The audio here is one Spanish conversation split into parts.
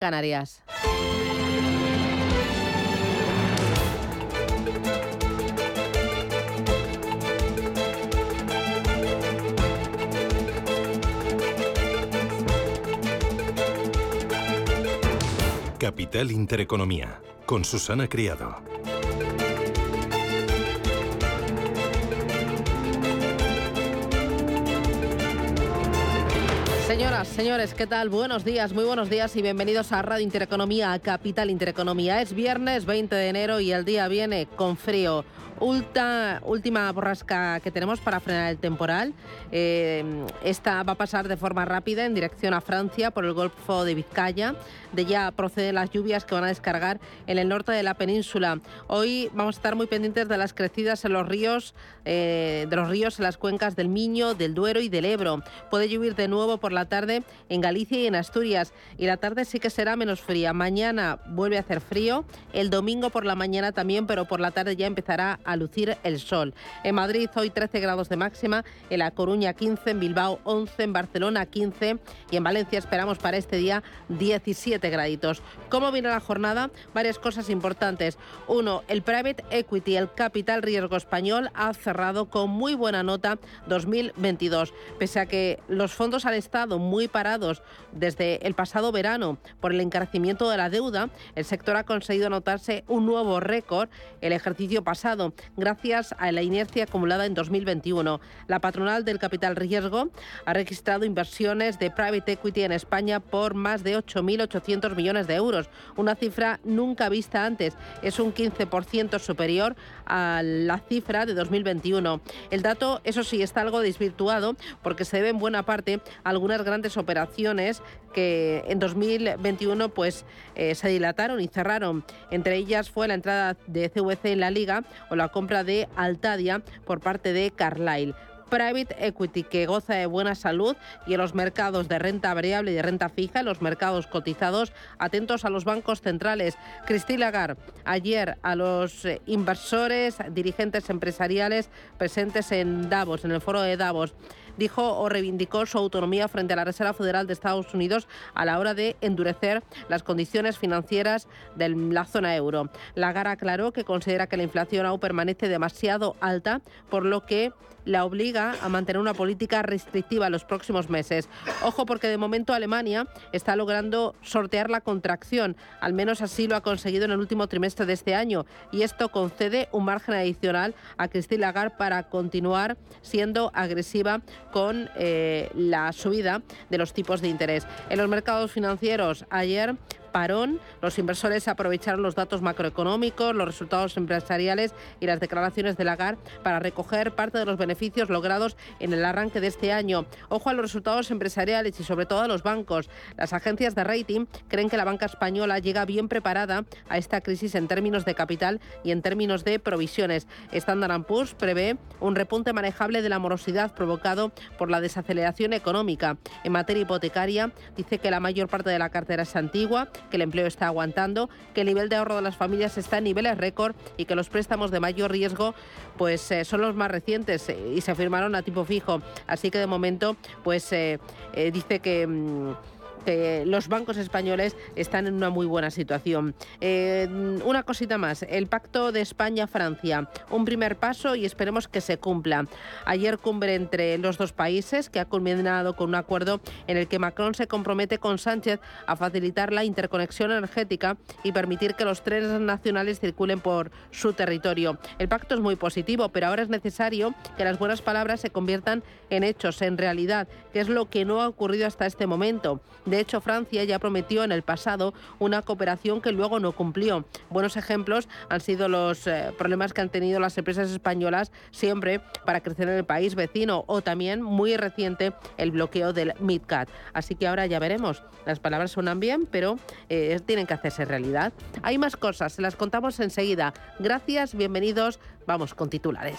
Canarias. Capital Intereconomía, con Susana Criado. Señores, ¿qué tal? Buenos días, muy buenos días y bienvenidos a Radio Intereconomía, a Capital Intereconomía. Es viernes 20 de enero y el día viene con frío última borrasca que tenemos para frenar el temporal. Eh, esta va a pasar de forma rápida en dirección a Francia por el Golfo de Vizcaya. De ya proceden las lluvias que van a descargar en el norte de la península. Hoy vamos a estar muy pendientes de las crecidas en los ríos, eh, de los ríos en las cuencas del Miño, del Duero y del Ebro. Puede llover de nuevo por la tarde en Galicia y en Asturias. Y la tarde sí que será menos fría. Mañana vuelve a hacer frío. El domingo por la mañana también, pero por la tarde ya empezará a lucir el sol. En Madrid hoy 13 grados de máxima, en La Coruña 15, en Bilbao 11, en Barcelona 15 y en Valencia esperamos para este día 17 graditos. ¿Cómo viene la jornada? Varias cosas importantes. Uno, el Private Equity, el capital riesgo español, ha cerrado con muy buena nota 2022. Pese a que los fondos han estado muy parados desde el pasado verano por el encarecimiento de la deuda, el sector ha conseguido anotarse un nuevo récord el ejercicio pasado, gracias a la inercia acumulada en 2021. La patronal del capital riesgo ha registrado inversiones de private equity en España por más de 8.800 millones de euros, una cifra nunca vista antes. Es un 15% superior a la cifra de 2021. El dato, eso sí, está algo desvirtuado porque se debe en buena parte a algunas grandes operaciones que en 2021 pues eh, se dilataron y cerraron. Entre ellas fue la entrada de CVC en la liga o la compra de Altadia por parte de Carlyle private equity que goza de buena salud y en los mercados de renta variable y de renta fija, en los mercados cotizados, atentos a los bancos centrales. Cristina Lagarde, ayer a los eh, inversores, dirigentes empresariales presentes en Davos, en el foro de Davos dijo o reivindicó su autonomía frente a la Reserva Federal de Estados Unidos a la hora de endurecer las condiciones financieras de la zona euro. Lagarde aclaró que considera que la inflación aún permanece demasiado alta, por lo que la obliga a mantener una política restrictiva los próximos meses. Ojo porque de momento Alemania está logrando sortear la contracción, al menos así lo ha conseguido en el último trimestre de este año, y esto concede un margen adicional a Christine Lagarde para continuar siendo agresiva con eh, la subida de los tipos de interés. En los mercados financieros ayer parón. Los inversores aprovecharon los datos macroeconómicos, los resultados empresariales y las declaraciones de Lagarde para recoger parte de los beneficios logrados en el arranque de este año. Ojo a los resultados empresariales y sobre todo a los bancos. Las agencias de rating creen que la banca española llega bien preparada a esta crisis en términos de capital y en términos de provisiones. Standard Poor's prevé un repunte manejable de la morosidad provocado por la desaceleración económica. En materia hipotecaria, dice que la mayor parte de la cartera es antigua, que el empleo está aguantando, que el nivel de ahorro de las familias está en niveles récord y que los préstamos de mayor riesgo pues eh, son los más recientes eh, y se firmaron a tipo fijo. Así que de momento pues eh, dice que... Mm, que los bancos españoles están en una muy buena situación. Eh, una cosita más, el pacto de España-Francia, un primer paso y esperemos que se cumpla. Ayer cumbre entre los dos países que ha culminado con un acuerdo en el que Macron se compromete con Sánchez a facilitar la interconexión energética y permitir que los trenes nacionales circulen por su territorio. El pacto es muy positivo, pero ahora es necesario que las buenas palabras se conviertan en hechos, en realidad, que es lo que no ha ocurrido hasta este momento. De hecho, Francia ya prometió en el pasado una cooperación que luego no cumplió. Buenos ejemplos han sido los eh, problemas que han tenido las empresas españolas siempre para crecer en el país vecino o también muy reciente el bloqueo del MidCat. Así que ahora ya veremos. Las palabras suenan bien, pero eh, tienen que hacerse realidad. Hay más cosas, se las contamos enseguida. Gracias, bienvenidos. Vamos con titulares.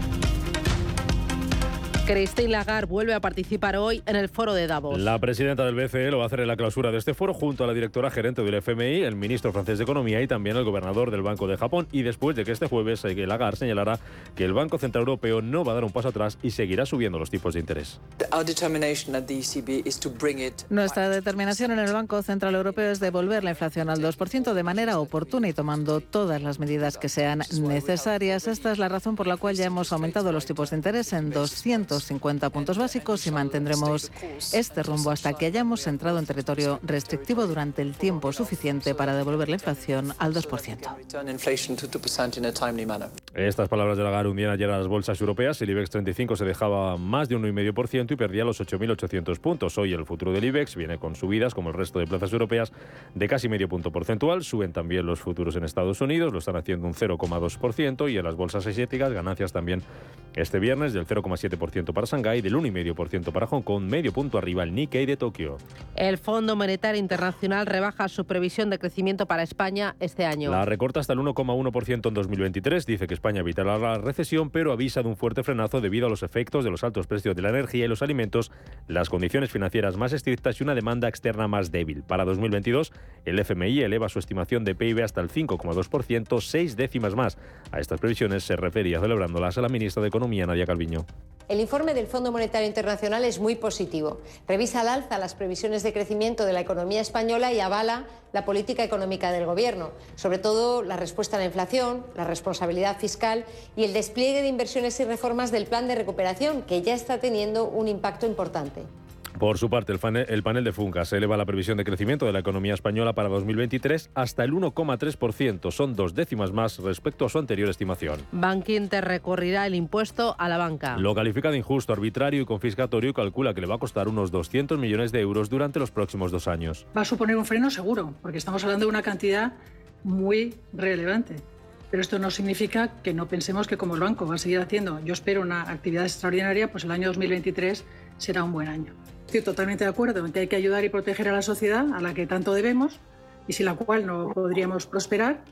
Christine Lagarde vuelve a participar hoy en el foro de Davos. La presidenta del BCE lo va a hacer en la clausura de este foro junto a la directora gerente del FMI, el ministro francés de Economía y también el gobernador del Banco de Japón. Y después de que este jueves Lagarde señalará que el Banco Central Europeo no va a dar un paso atrás y seguirá subiendo los tipos de interés. Nuestra determinación en el Banco Central Europeo es devolver la inflación al 2% de manera oportuna y tomando todas las medidas que sean necesarias. Esta es la razón por la cual ya hemos aumentado los tipos de interés en 250 puntos básicos y mantendremos este rumbo hasta que hayamos entrado en territorio restrictivo durante el tiempo suficiente para devolver la inflación al 2%. Estas palabras de Lagarde hundían ayer a las bolsas europeas. El IBEX 35 se dejaba más de un 1,5% y perdía los 8.800 puntos. Hoy el futuro del IBEX viene con subidas, como el resto de plazas europeas, de casi medio punto porcentual. Suben también los futuros en Estados Unidos, lo están haciendo un 0,2% y en las bolsas asiáticas ganancias también este viernes del 0,7% para Shanghái, del 1,5% para Hong Kong, medio punto arriba el Nikkei de Tokio. El Fondo Monetario Internacional rebaja su previsión de crecimiento para España este año. La recorta hasta el 1,1% en 2023. Dice que España evitará la recesión, pero avisa de un fuerte frenazo debido a los efectos de los altos precios de la energía y los alimentos, las condiciones financieras más estrictas y una demanda externa más débil. Para 2022, el FMI eleva su estimación de PIB hasta el 5,2%, seis décimas más. A estas previsiones se refería celebrándolas a la ministra de Economía, Nadia Calviño. El informe del Fondo Monetario Internacional es muy positivo. Revisa al alza las previsiones de crecimiento de la economía española y avala la política económica del Gobierno, sobre todo la respuesta a la inflación, la responsabilidad fiscal y el despliegue de inversiones y reformas del plan de recuperación, que ya está teniendo un impacto importante. Por su parte, el panel, el panel de Funcas eleva la previsión de crecimiento de la economía española para 2023 hasta el 1,3%. Son dos décimas más respecto a su anterior estimación. Bankinter recurrirá el impuesto a la banca. Lo califica de injusto, arbitrario y confiscatorio y calcula que le va a costar unos 200 millones de euros durante los próximos dos años. Va a suponer un freno seguro, porque estamos hablando de una cantidad muy relevante. Pero esto no significa que no pensemos que como el banco va a seguir haciendo, yo espero una actividad extraordinaria, pues el año 2023 será un buen año. Estoy totalmente de acuerdo. En que hay que ayudar y proteger a la sociedad, a la que tanto debemos, y sin la cual no podríamos prosperar,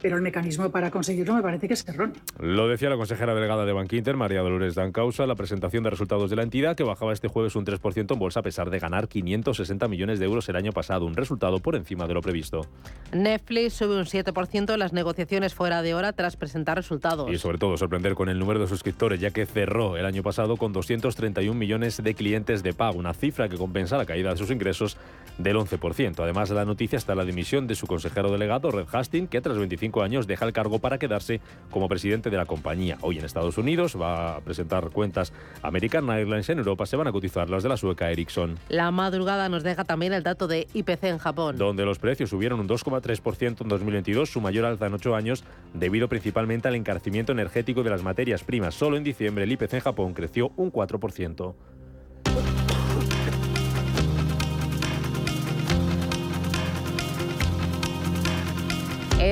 pero el mecanismo para conseguirlo me parece que es erróneo. Lo decía la consejera delegada de Bankinter, María Dolores Dancausa, la presentación de resultados de la entidad que bajaba este jueves un 3% en bolsa a pesar de ganar 560 millones de euros el año pasado, un resultado por encima de lo previsto. Netflix sube un 7% en las negociaciones fuera de hora tras presentar resultados. Y sobre todo sorprender con el número de suscriptores, ya que cerró el año pasado con 231 millones de clientes de pago, una cifra que compensa la caída de sus ingresos del 11%. Además de la noticia está la dimisión de su consejero delegado, Red Hastings, que tras 25 años deja el cargo para quedarse como presidente de la compañía. Hoy en Estados Unidos va a presentar cuentas American Airlines, en Europa se van a cotizar las de la sueca Ericsson. La madrugada nos deja también el dato de IPC en Japón. Donde los precios subieron un 2,3% en 2022, su mayor alza en ocho años, debido principalmente al encarecimiento energético de las materias primas. Solo en diciembre el IPC en Japón creció un 4%.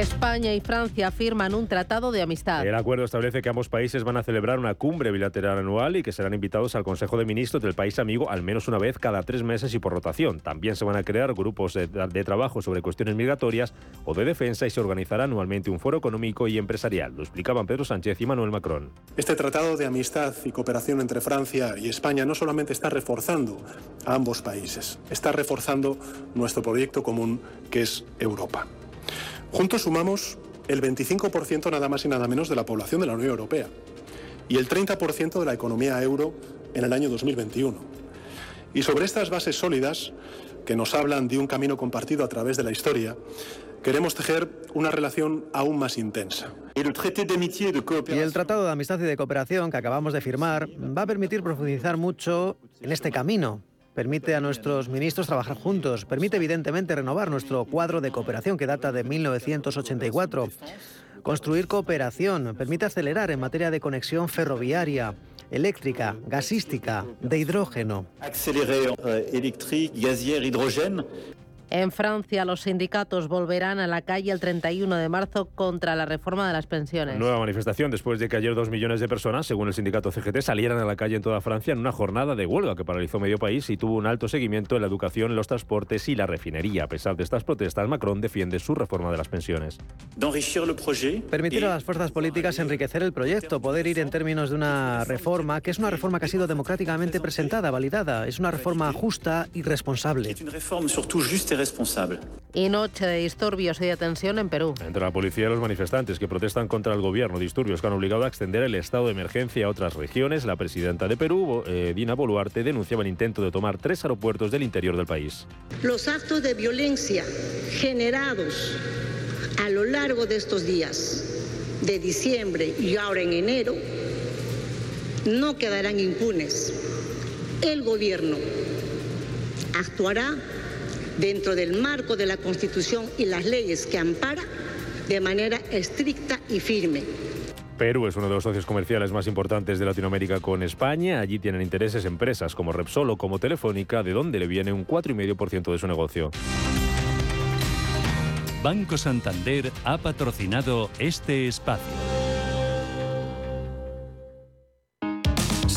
España y Francia firman un tratado de amistad. El acuerdo establece que ambos países van a celebrar una cumbre bilateral anual y que serán invitados al Consejo de Ministros del país amigo al menos una vez cada tres meses y por rotación. También se van a crear grupos de, de trabajo sobre cuestiones migratorias o de defensa y se organizará anualmente un foro económico y empresarial. Lo explicaban Pedro Sánchez y Manuel Macron. Este tratado de amistad y cooperación entre Francia y España no solamente está reforzando a ambos países, está reforzando nuestro proyecto común que es Europa. Juntos sumamos el 25% nada más y nada menos de la población de la Unión Europea y el 30% de la economía euro en el año 2021. Y sobre estas bases sólidas, que nos hablan de un camino compartido a través de la historia, queremos tejer una relación aún más intensa. Y el Tratado de Amistad y de Cooperación que acabamos de firmar va a permitir profundizar mucho en este camino permite a nuestros ministros trabajar juntos, permite evidentemente renovar nuestro cuadro de cooperación que data de 1984, construir cooperación, permite acelerar en materia de conexión ferroviaria, eléctrica, gasística, de hidrógeno. En Francia, los sindicatos volverán a la calle el 31 de marzo contra la reforma de las pensiones. Nueva manifestación después de que ayer dos millones de personas, según el sindicato CGT, salieran a la calle en toda Francia en una jornada de huelga que paralizó medio país y tuvo un alto seguimiento en la educación, los transportes y la refinería. A pesar de estas protestas, Macron defiende su reforma de las pensiones. Permitir a las fuerzas políticas enriquecer el proyecto, poder ir en términos de una reforma que es una reforma que ha sido democráticamente presentada, validada. Es una reforma justa y responsable. Y noche de disturbios y de tensión en Perú. Entre la policía y los manifestantes que protestan contra el gobierno, disturbios que han obligado a extender el estado de emergencia a otras regiones, la presidenta de Perú, eh, Dina Boluarte, denunciaba el intento de tomar tres aeropuertos del interior del país. Los actos de violencia generados a lo largo de estos días, de diciembre y ahora en enero, no quedarán impunes. El gobierno actuará dentro del marco de la Constitución y las leyes que ampara de manera estricta y firme. Perú es uno de los socios comerciales más importantes de Latinoamérica con España. Allí tienen intereses empresas como Repsol o como Telefónica, de donde le viene un 4,5% de su negocio. Banco Santander ha patrocinado este espacio.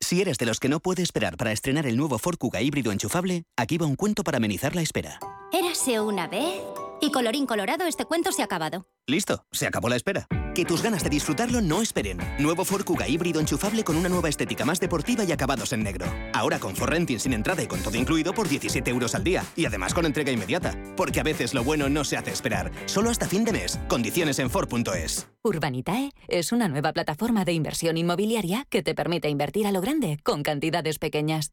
si eres de los que no puede esperar para estrenar el nuevo Ford Kuga híbrido enchufable, aquí va un cuento para amenizar la espera. Érase una vez y colorín colorado este cuento se ha acabado. Listo, se acabó la espera. Que tus ganas de disfrutarlo no esperen. Nuevo Ford Kuga híbrido enchufable con una nueva estética más deportiva y acabados en negro. Ahora con Renting sin entrada y con todo incluido por 17 euros al día. Y además con entrega inmediata. Porque a veces lo bueno no se hace esperar. Solo hasta fin de mes. Condiciones en Ford.es. Urbanitae es una nueva plataforma de inversión inmobiliaria que te permite invertir a lo grande con cantidades pequeñas.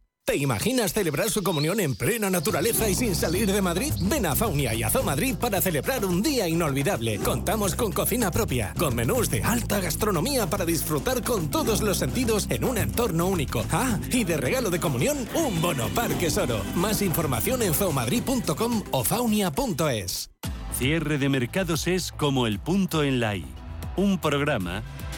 ¿Te imaginas celebrar su comunión en plena naturaleza y sin salir de Madrid? Ven a Faunia y a Zoo Madrid para celebrar un día inolvidable. Contamos con cocina propia, con menús de alta gastronomía para disfrutar con todos los sentidos en un entorno único. Ah, y de regalo de comunión, un bono Parque Soro. Más información en zoomadrid.com o faunia.es. Cierre de mercados es como el punto en la I. Un programa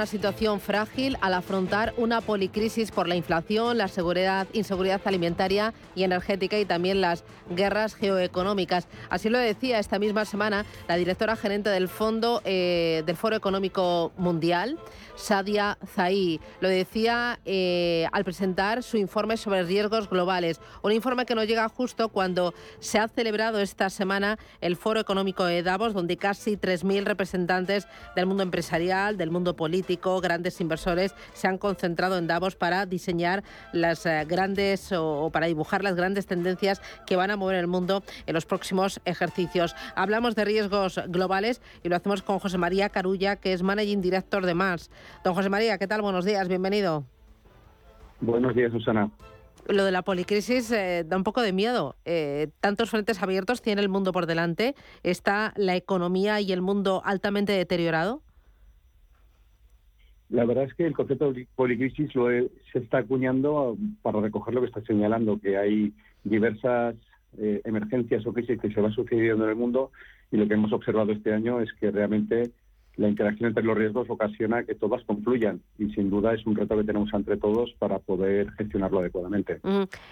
Una situación frágil al afrontar una policrisis por la inflación, la seguridad, inseguridad alimentaria y energética y también las guerras geoeconómicas. Así lo decía esta misma semana la directora gerente del Fondo eh, del Foro Económico Mundial, Sadia Zahi. Lo decía eh, al presentar su informe sobre riesgos globales. Un informe que no llega justo cuando se ha celebrado esta semana el Foro Económico de Davos, donde casi 3.000 representantes del mundo empresarial, del mundo mundo político, grandes inversores se han concentrado en Davos para diseñar las eh, grandes o, para dibujar las grandes tendencias que van a mover el mundo en los próximos ejercicios. Hablamos de riesgos globales y lo hacemos con José María Carulla, que es Managing Director de Mars. Don José María, ¿qué tal? Buenos días, bienvenido. Buenos días, Susana. Lo de la policrisis eh, da un poco de miedo. Eh, tantos frentes abiertos tiene el mundo por delante. ¿Está la economía y el mundo altamente deteriorado? La verdad es que el concepto de policrisis lo se está acuñando para recoger lo que está señalando, que hay diversas eh, emergencias o crisis que se van sucediendo en el mundo y lo que hemos observado este año es que realmente la interacción entre los riesgos ocasiona que todas confluyan y sin duda es un reto que tenemos entre todos para poder gestionarlo adecuadamente.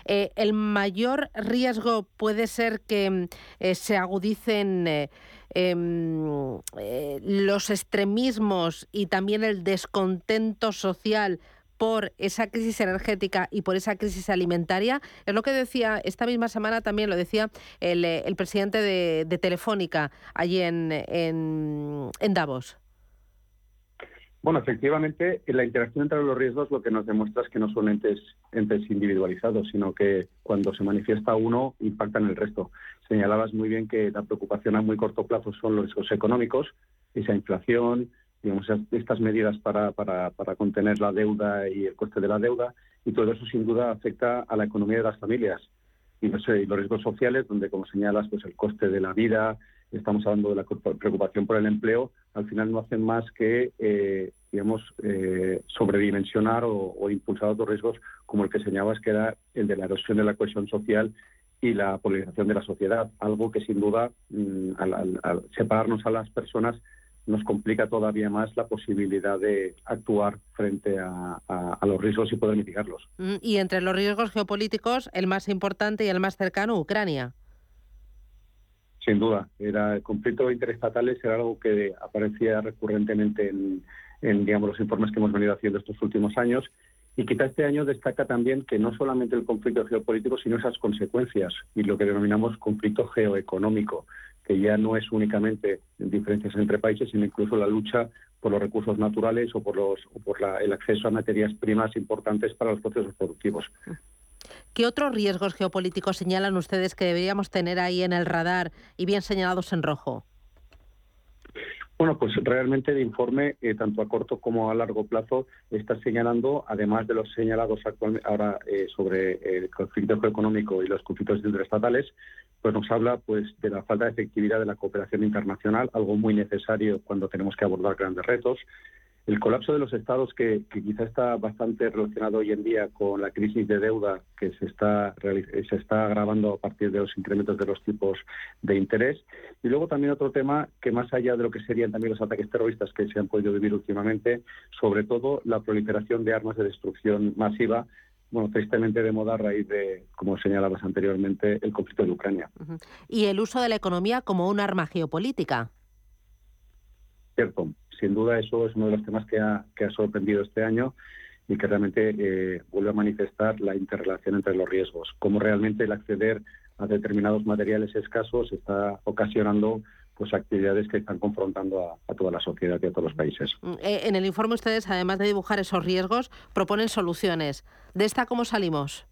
Eh, el mayor riesgo puede ser que eh, se agudicen eh, em, los extremismos y también el descontento social por esa crisis energética y por esa crisis alimentaria. Es lo que decía esta misma semana también lo decía el, el presidente de, de, Telefónica allí en, en, en Davos. Bueno, efectivamente, la interacción entre los riesgos lo que nos demuestra es que no son entes, entes individualizados, sino que cuando se manifiesta uno, impacta en el resto. Señalabas muy bien que la preocupación a muy corto plazo son los riesgos económicos, esa inflación, digamos, estas medidas para, para, para contener la deuda y el coste de la deuda, y todo eso sin duda afecta a la economía de las familias. Y, los riesgos sociales, donde, como señalas, pues el coste de la vida, estamos hablando de la preocupación por el empleo, al final no hacen más que, eh, digamos, eh, sobredimensionar o, impulsar otros riesgos, como el que señalabas, que era el de la erosión de la cohesión social y la polarización de la sociedad, algo que sin duda, mm, al, separarnos a las personas, nos complica todavía más la posibilidad de actuar frente a, a, los riesgos y poder mitigarlos. Mm, y entre los riesgos geopolíticos, el más importante y el más cercano, Ucrania. Sin duda, era el conflicto interestatales era algo que aparecía recurrentemente en, digamos, los informes que hemos venido haciendo estos últimos años y quizá este año destaca también que no solamente el conflicto geopolítico, sino esas consecuencias y lo que denominamos conflicto geoeconómico, que ya no es únicamente diferencias entre países, sino incluso la lucha por los recursos naturales o por, los, o por el acceso a materias primas importantes para los procesos productivos. ¿Qué otros riesgos geopolíticos señalan ustedes que deberíamos tener ahí en el radar y bien señalados en rojo? Bueno, pues realmente el informe, eh, tanto a corto como a largo plazo, está señalando, además de los señalados actualmente ahora eh, sobre el conflicto económico y los conflictos interestatales, pues nos habla pues de la falta de efectividad de la cooperación internacional, algo muy necesario cuando tenemos que abordar grandes retos, el colapso de los estados, que, quizá está bastante relacionado hoy en día con la crisis de deuda que se está, se está agravando a partir de los incrementos de los tipos de interés. Y luego también otro tema que más allá de lo que serían también los ataques terroristas que se han podido vivir últimamente, sobre todo la proliferación de armas de destrucción masiva bueno, tristemente de moda a raíz de, como señalabas anteriormente, el conflicto de Ucrania. Y el uso de la economía como un arma geopolítica. Cierto sin duda eso es uno de los temas que ha, que ha sorprendido este año y que realmente eh, vuelve a manifestar la interrelación entre los riesgos, cómo realmente el acceder a determinados materiales escasos está ocasionando pues actividades que están confrontando a, toda la sociedad y a todos los países. Mm, eh, en el informe ustedes, además de dibujar esos riesgos, proponen soluciones. ¿De esta cómo salimos?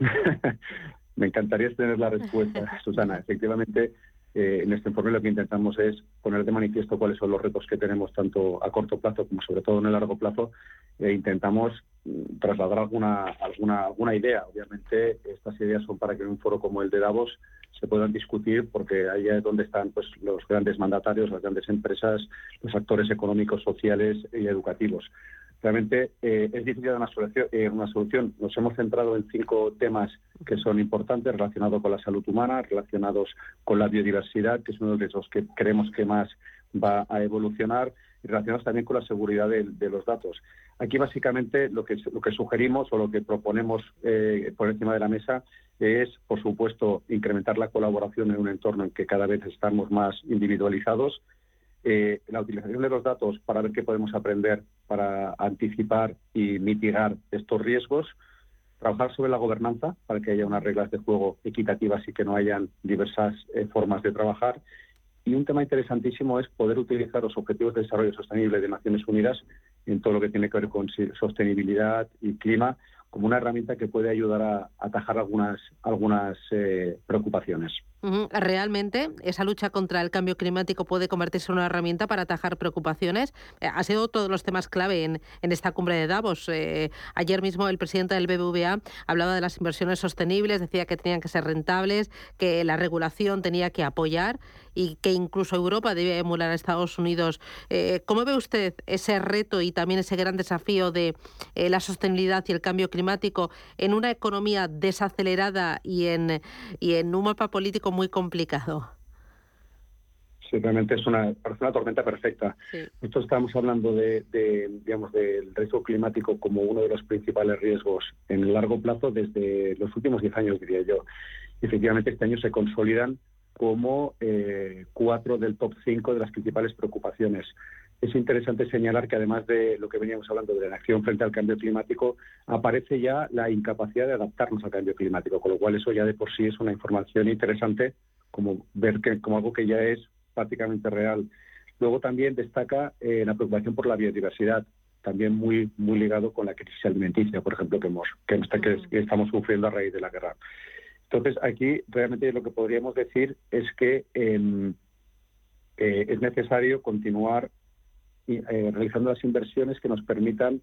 Me encantaría tener la respuesta, Susana. Efectivamente, eh, en este informe lo que intentamos es poner de manifiesto cuáles son los retos que tenemos tanto a corto plazo como sobre todo en el largo plazo e intentamos mm, trasladar alguna, alguna, alguna idea. Obviamente estas ideas son para que en un foro como el de Davos se puedan discutir porque ahí es donde están pues, los grandes mandatarios, las grandes empresas, los actores económicos, sociales y educativos. Realmente eh, es difícil una solución, eh, una solución. Nos hemos centrado en cinco temas que son importantes relacionados con la salud humana, relacionados con la biodiversidad, que es uno de los que creemos que más va a evolucionar, y relacionados también con la seguridad de, los datos. Aquí básicamente lo que, lo que sugerimos o lo que proponemos eh, por encima de la mesa es, por supuesto, incrementar la colaboración en un entorno en que cada vez estamos más individualizados, eh, la utilización de los datos para ver qué podemos aprender para anticipar y mitigar estos riesgos, trabajar sobre la gobernanza para que haya unas reglas de juego equitativas y que no hayan diversas eh, formas de trabajar. Y un tema interesantísimo es poder utilizar los Objetivos de Desarrollo Sostenible de Naciones Unidas en todo lo que tiene que ver con sostenibilidad y clima como una herramienta que puede ayudar a, atajar algunas, algunas eh, preocupaciones. Realmente, esa lucha contra el cambio climático puede convertirse en una herramienta para atajar preocupaciones. Eh, ha sido todos los temas clave en, esta cumbre de Davos. Eh, ayer mismo el presidente del BBVA hablaba de las inversiones sostenibles, decía que tenían que ser rentables, que la regulación tenía que apoyar y que incluso Europa debe emular a Estados Unidos. Eh, ¿Cómo ve usted ese reto y también ese gran desafío de la sostenibilidad y el cambio climático en una economía desacelerada y en, y en un mapa político muy complicado. Sí, realmente es una, parece una tormenta perfecta. Nosotros estamos hablando de, digamos, del riesgo climático como uno de los principales riesgos en el largo plazo desde los últimos 10 años, diría yo. efectivamente, este año se consolidan como eh, cuatro del top cinco de las principales preocupaciones. Es interesante señalar que además de lo que veníamos hablando de la acción frente al cambio climático, aparece ya la incapacidad de adaptarnos al cambio climático, con lo cual eso ya de por sí es una información interesante, como ver que como algo que ya es prácticamente real. Luego también destaca eh, la preocupación por la biodiversidad, también muy muy ligado con la crisis alimenticia, por ejemplo, que hemos que, que estamos sufriendo a raíz de la guerra. Entonces, aquí realmente lo que podríamos decir es que em, eh, es necesario continuar eh, realizando las inversiones que nos permitan,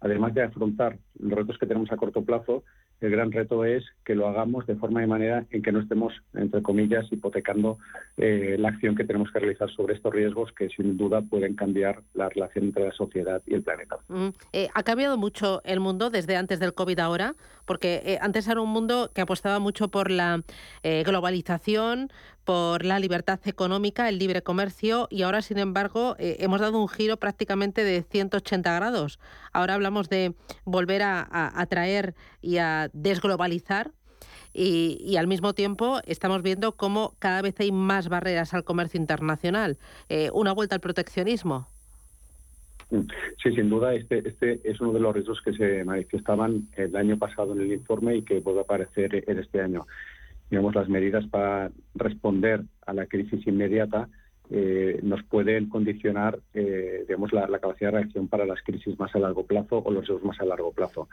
además de afrontar los retos que tenemos a corto plazo, el gran reto es que lo hagamos de forma y manera en que no estemos, entre comillas, hipotecando eh, la acción que tenemos que realizar sobre estos riesgos que sin duda pueden cambiar la relación entre la sociedad y el planeta. Mm, eh, ha cambiado mucho el mundo desde antes del COVID ahora, porque antes era un mundo que apostaba mucho por la globalización, por la libertad económica, el libre comercio y ahora, sin embargo, eh, hemos dado un giro prácticamente de 180 grados. Ahora hablamos de volver a, atraer y a desglobalizar y, al mismo tiempo estamos viendo cómo cada vez hay más barreras al comercio internacional. Eh, una vuelta al proteccionismo. Sí, sin duda, este, este es uno de los riesgos que se manifestaban el año pasado en el informe y que a aparecer en este año digamos, las medidas para responder a la crisis inmediata eh, nos pueden condicionar eh, digamos, la, capacidad de reacción para las crisis más a largo plazo o los riesgos más a largo plazo.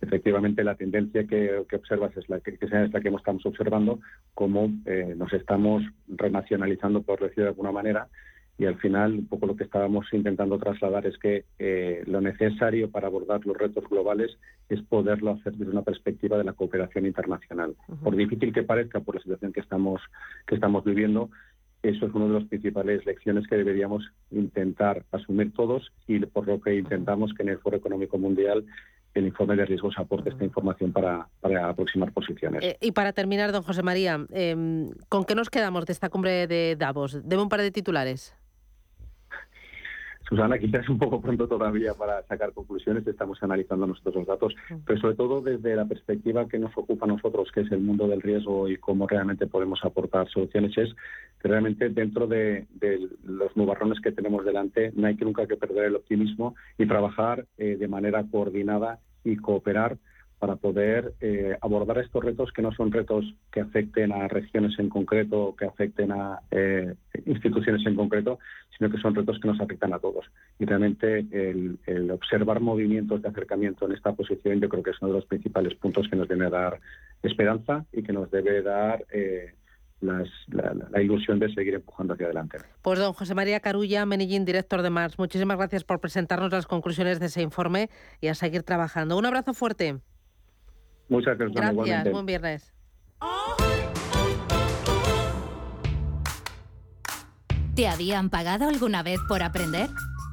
Efectivamente, la tendencia que, observas es la que, es la que estamos observando, cómo eh, nos estamos renacionalizando, por decirlo de alguna manera, y al final un poco lo que estábamos intentando trasladar es que eh, lo necesario para abordar los retos globales es poderlo hacer desde una perspectiva de la cooperación internacional. Por difícil que parezca por la situación que estamos, que estamos viviendo, eso es una de las principales lecciones que deberíamos intentar asumir todos y por lo que intentamos que en el Foro Económico Mundial el informe de riesgos aporte esta información para, para aproximar posiciones. Eh, y para terminar, don José María, em, ¿con qué nos quedamos de esta cumbre de Davos? Deme un par de titulares. Susana, quizás un poco pronto todavía para sacar conclusiones, estamos analizando nosotros los datos, pero sobre todo desde la perspectiva que nos ocupa a nosotros, que es el mundo del riesgo y cómo realmente podemos aportar soluciones, es que realmente dentro de, los nubarrones que tenemos delante no hay que nunca que perder el optimismo y trabajar eh, de manera coordinada y cooperar para poder eh, abordar estos retos que no son retos que afecten a regiones en concreto, que afecten a eh, instituciones en concreto, sino que son retos que nos afectan a todos. Y realmente el, observar movimientos de acercamiento en esta posición yo creo que es uno de los principales puntos que nos debe dar esperanza y que nos debe dar eh, la, ilusión de seguir empujando hacia adelante. Pues don José María Carulla, Menillín, director de Mars, muchísimas gracias por presentarnos las conclusiones de ese informe y a seguir trabajando. Un abrazo fuerte. Muchas gracias. Gracias, buen viernes. ¿Te habían pagado alguna vez por aprender?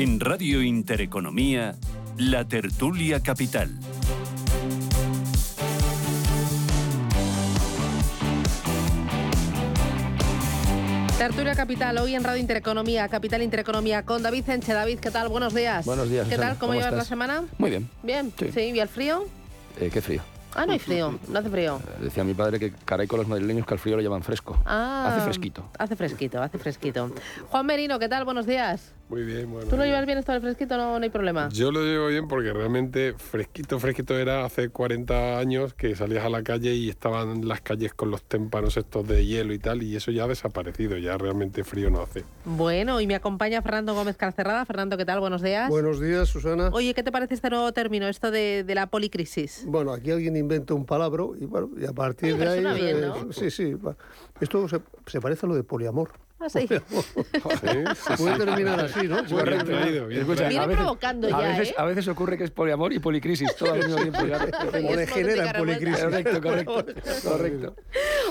En Radio Intereconomía, La Tertulia Capital. Tertulia Capital, hoy en Radio Intereconomía, Capital Intereconomía, con David Enche. David, ¿qué tal? Buenos días. Buenos días. ¿Qué Susana. tal? ¿Cómo, llevas la semana? Muy bien. Bien, Sí. sí. ¿Y el frío? Eh, qué frío. Ah, no hay frío, no hace frío. Eh, Decía mi padre que caray con los madrileños que al frío lo llaman fresco. Ah, Hace fresquito. Hace fresquito, hace fresquito. Juan Merino, ¿qué tal? Buenos días. Muy bien, bueno. ¿Tú lo llevas bien esto del fresquito? No, no hay problema. Yo lo llevo bien porque realmente fresquito, fresquito era hace 40 años que salías a la calle y estaban las calles con los témpanos estos de hielo y tal, y eso ya ha desaparecido, ya realmente frío no hace. Bueno, y me acompaña Fernando Gómez Carcerrada. Fernando, ¿qué tal? Buenos días. Buenos días, Susana. Oye, ¿qué te parece este nuevo término, esto de, de la policrisis? Bueno, aquí alguien inventa un palabra y, bueno, y a partir Oye, de ahí... bien, eh, ¿no? Sí, sí. va. Esto se, se parece a lo de poliamor. Ah, sí. Puede terminar así, ¿no? Escucha, Viene a veces- provocando a ya, veces, ¿eh? a veces ocurre que es poliamor y policrisis, todo al mismo tiempo. ya. O degenera en policrisis. Correcto, correcto. correcto.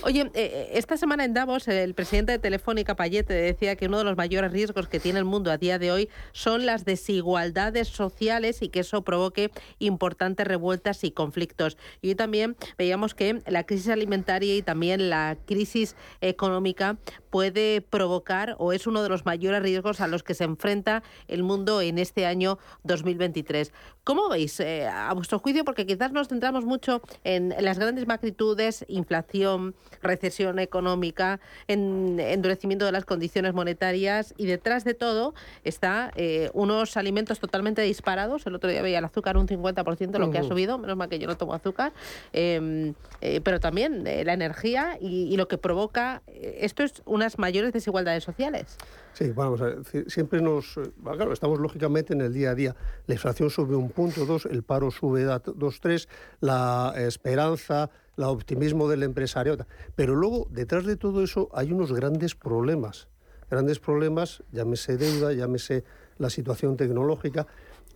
Oye, eh, eh, esta semana en Davos el presidente de Telefónica, Payete, decía que uno de los mayores riesgos que tiene el mundo a día de hoy son las desigualdades sociales y que eso provoque importantes revueltas y conflictos. Y hoy también veíamos que la crisis alimentaria y también la crisis económica puede provocar o es uno de los mayores riesgos a los que se enfrenta el mundo en este año 2023. ¿Cómo veis, eh, a vuestro juicio? Porque quizás nos centramos mucho en, las grandes magnitudes, inflación, recesión económica, en endurecimiento de las condiciones monetarias y detrás de todo está eh, unos alimentos totalmente disparados. El otro día veía el azúcar un 50%, lo que ha subido, menos mal que yo no tomo azúcar, eh, eh, pero también la energía y, y lo que provoca esto es unas mayores desigualdades sociales. Sí, vamos a ver, siempre nos... eh, Claro, estamos lógicamente en el día a día. La inflación sube un punto, dos, el paro sube a dos, tres, la esperanza, el optimismo del empresario. Pero luego, detrás de todo eso, hay unos grandes problemas. Grandes problemas, llámese deuda, llámese la situación tecnológica.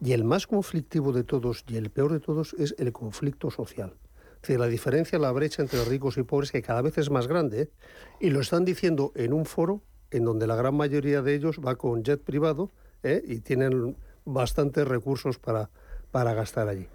Y el más conflictivo de todos y el peor de todos es el conflicto social. Es la diferencia, la brecha entre ricos y pobres, que cada vez es más grande, y lo están diciendo en un foro en donde la gran mayoría de ellos va con jet privado ¿eh? y tienen bastantes recursos para, para gastar allí.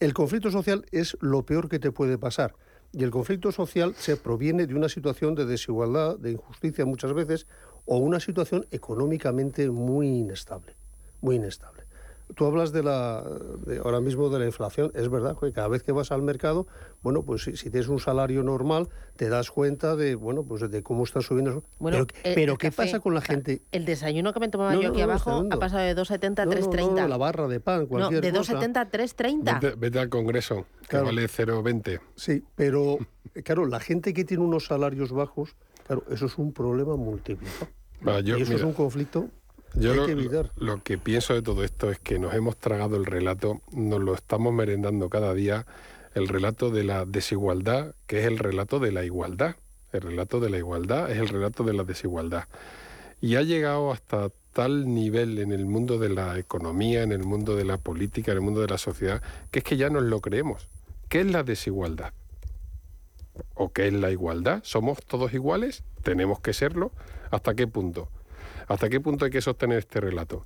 El conflicto social es lo peor que te puede pasar. Y el conflicto social se proviene de una situación de desigualdad, de injusticia muchas veces, o una situación económicamente muy inestable. Muy inestable. Tú hablas de la, de ahora mismo de la inflación, es verdad que cada vez que vas al mercado, bueno, pues si, si tienes un salario normal, te das cuenta de, bueno, pues de cómo está subiendo. eso. Bueno, pero el- pero el ¿qué café, pasa con la ca- gente? El desayuno que me tomaba No, yo no, aquí no, abajo ha pasado de 2,70 a No, no, 3,30. no, la barra de pan, No, cualquier de cosa. 2,70 a 3,30. Vete, vete al Congreso, que Claro. vale 0,20. Sí, pero claro, la gente que tiene unos salarios bajos, claro, eso es un problema multiplicado. Va, yo- y eso mira, es un conflicto Yo que lo que pienso de todo esto es que nos hemos tragado el relato, nos lo estamos merendando cada día, el relato de la desigualdad, que es el relato de la igualdad. El relato de la igualdad es el relato de la desigualdad. Y ha llegado hasta tal nivel en el mundo de la economía, en el mundo de la política, en el mundo de la sociedad, que es que ya nos lo creemos. ¿Qué es la desigualdad? ¿O qué es la igualdad? ¿Somos todos iguales? ¿Tenemos que serlo? ¿Hasta qué punto? ¿Hasta qué punto hay que sostener este relato?